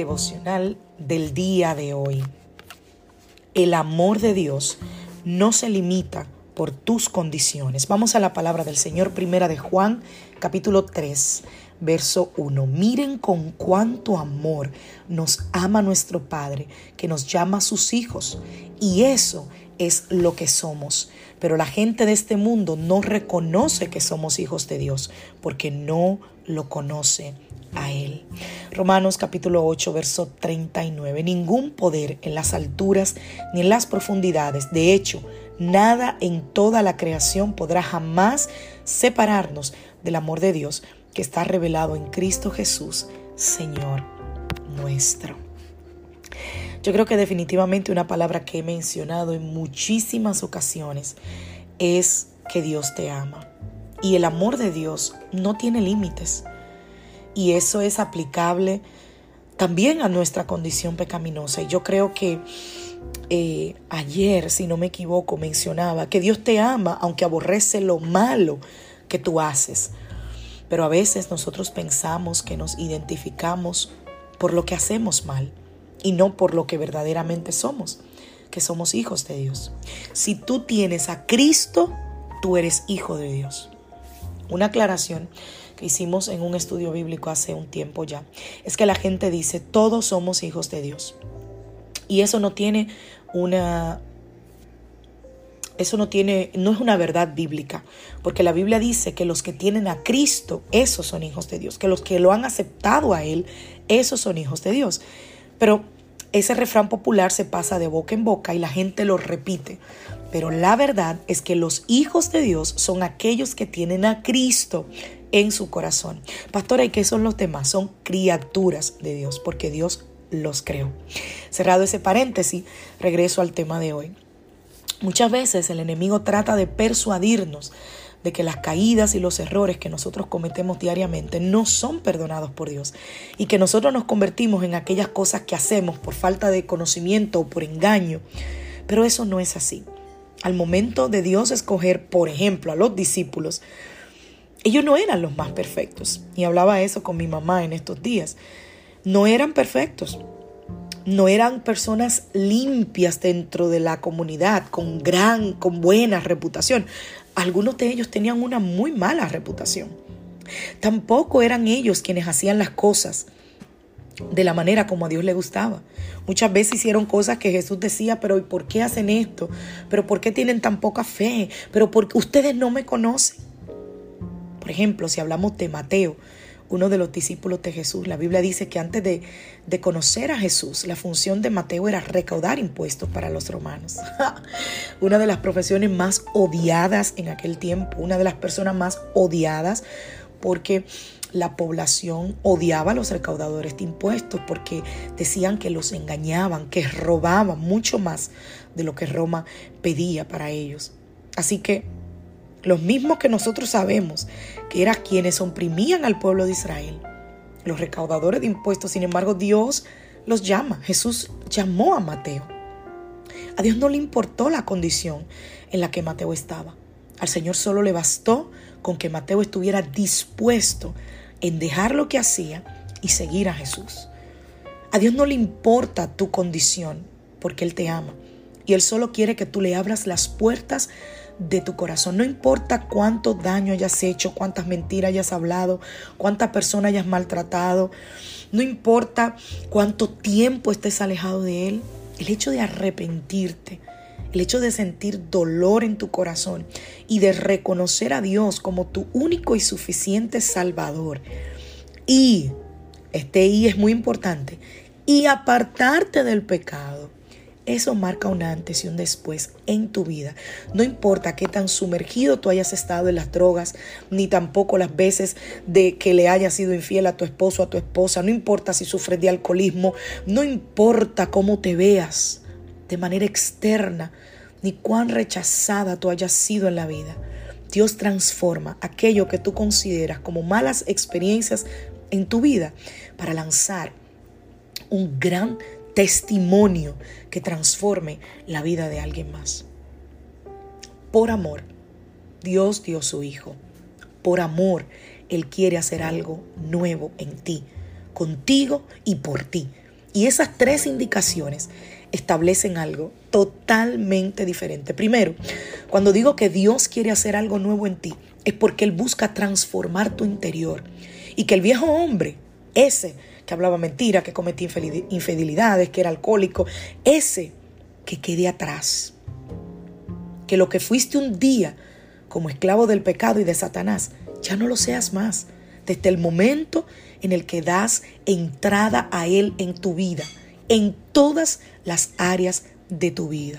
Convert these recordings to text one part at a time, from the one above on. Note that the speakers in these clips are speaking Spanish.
Devocional del día de hoy. El amor de Dios no se limita por tus condiciones. Vamos a la palabra del Señor, primera de Juan, capítulo 3, verso 1. Miren con cuánto amor nos ama nuestro Padre, que nos llama a sus hijos. Y eso es lo que somos. Pero la gente de este mundo no reconoce que somos hijos de Dios, porque no lo conoce a Él. Romanos capítulo 8, verso 39. Ningún poder en las alturas ni en las profundidades. De hecho, nada en toda la creación podrá jamás separarnos del amor de Dios que está revelado en Cristo Jesús, Señor nuestro. Yo creo que definitivamente una palabra que he mencionado en muchísimas ocasiones es que Dios te ama. Y el amor de Dios no tiene límites. Y eso es aplicable también a nuestra condición pecaminosa. Y yo creo que eh, ayer, si no me equivoco, mencionaba que Dios te ama aunque aborrece lo malo que tú haces. Pero a veces nosotros pensamos que nos identificamos por lo que hacemos mal y no por lo que verdaderamente somos, que somos hijos de Dios. Si tú tienes a Cristo, tú eres hijo de Dios. Una aclaración que hicimos en un estudio bíblico hace un tiempo ya, es que la gente dice, todos somos hijos de Dios. Y eso no tiene una eso no tiene no es una verdad bíblica, porque la Biblia dice que los que tienen a Cristo, esos son hijos de Dios, que los que lo han aceptado a él, esos son hijos de Dios. Pero ese refrán popular se pasa de boca en boca y la gente lo repite. Pero la verdad es que los hijos de Dios son aquellos que tienen a Cristo en su corazón. Pastora, ¿y qué son los demás? Son criaturas de Dios, porque Dios los creó. Cerrado ese paréntesis, regreso al tema de hoy. Muchas veces el enemigo trata de persuadirnos de que las caídas y los errores que nosotros cometemos diariamente no son perdonados por Dios y que nosotros nos convertimos en aquellas cosas que hacemos por falta de conocimiento o por engaño. Pero eso no es así. Al momento de Dios escoger, por ejemplo, a los discípulos, ellos no eran los más perfectos. Y hablaba eso con mi mamá en estos días. No eran perfectos. No eran personas limpias dentro de la comunidad, con gran, con buena reputación. Algunos de ellos tenían una muy mala reputación. Tampoco eran ellos quienes hacían las cosas de la manera como a Dios le gustaba. Muchas veces hicieron cosas que Jesús decía, pero ¿y por qué hacen esto? ¿Pero por qué tienen tan poca fe? ¿Pero porque ustedes no me conocen? Por ejemplo, si hablamos de Mateo, uno de los discípulos de Jesús, la Biblia dice que antes de, conocer a Jesús, la función de Mateo era recaudar impuestos para los romanos. una de las profesiones más odiadas en aquel tiempo, una de las personas más odiadas porque la población odiaba a los recaudadores de impuestos porque decían que los engañaban, que robaban mucho más de lo que Roma pedía para ellos. Así que los mismos que nosotros sabemos que eran quienes oprimían al pueblo de Israel, los recaudadores de impuestos, sin embargo Dios los llama, Jesús llamó a Mateo. A Dios no le importó la condición en la que Mateo estaba. Al Señor solo le bastó con que Mateo estuviera dispuesto en dejar lo que hacía y seguir a Jesús. A Dios no le importa tu condición porque Él te ama y Él solo quiere que tú le abras las puertas de tu corazón. No importa cuánto daño hayas hecho, cuántas mentiras hayas hablado, cuántas personas hayas maltratado, no importa cuánto tiempo estés alejado de Él, el hecho de arrepentirte, el hecho de sentir dolor en tu corazón y de reconocer a Dios como tu único y suficiente Salvador. Y, este I es muy importante, y apartarte del pecado. Eso marca un antes y un después en tu vida. No importa qué tan sumergido tú hayas estado en las drogas, ni tampoco las veces de que le hayas sido infiel a tu esposo a tu esposa. No importa si sufres de alcoholismo. No importa cómo te veas de manera externa, ni cuán rechazada tú hayas sido en la vida. Dios transforma aquello que tú consideras como malas experiencias en tu vida para lanzar un gran testimonio que transforme la vida de alguien más. Por amor, Dios dio su Hijo. Por amor, Él quiere hacer algo nuevo en ti, contigo y por ti. Y esas tres indicaciones establecen algo totalmente diferente. Primero, cuando digo que Dios quiere hacer algo nuevo en ti, es porque Él busca transformar tu interior y que el viejo hombre, ese que hablaba mentira, que cometía infidelidades, que era alcohólico, ese que quede atrás. Que lo que fuiste un día como esclavo del pecado y de Satanás, ya no lo seas más. Desde el momento en el que das entrada a Él en tu vida, en todas las áreas de tu vida.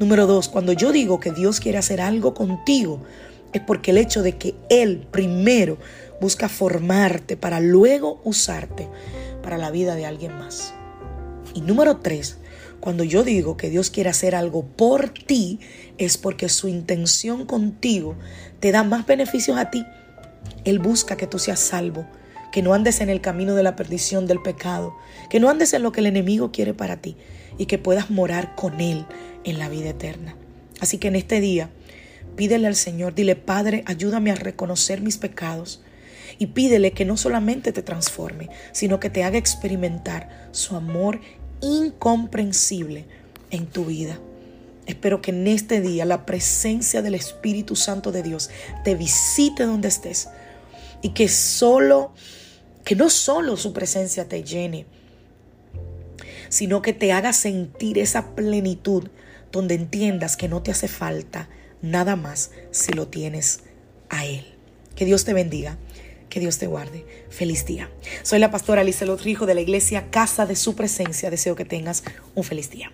Número dos, cuando yo digo que Dios quiere hacer algo contigo, es porque el hecho de que Él primero busca formarte para luego usarte para la vida de alguien más. Y número tres, cuando yo digo que Dios quiere hacer algo por ti, es porque su intención contigo te da más beneficios a ti. Él busca que tú seas salvo, que no andes en el camino de la perdición del pecado, que no andes en lo que el enemigo quiere para ti y que puedas morar con Él en la vida eterna. Así que en este día, Pídele al Señor, dile, Padre, ayúdame a reconocer mis pecados. Y pídele que no solamente te transforme, sino que te haga experimentar su amor incomprensible en tu vida. Espero que en este día la presencia del Espíritu Santo de Dios te visite donde estés y que solo, que no solo su presencia te llene, sino que te haga sentir esa plenitud donde entiendas que no te hace falta nada más si lo tienes a Él. Que Dios te bendiga. Que Dios te guarde. Feliz día. Soy la pastora Alicia Lotrijo de la iglesia Casa de Su Presencia. Deseo que tengas un feliz día.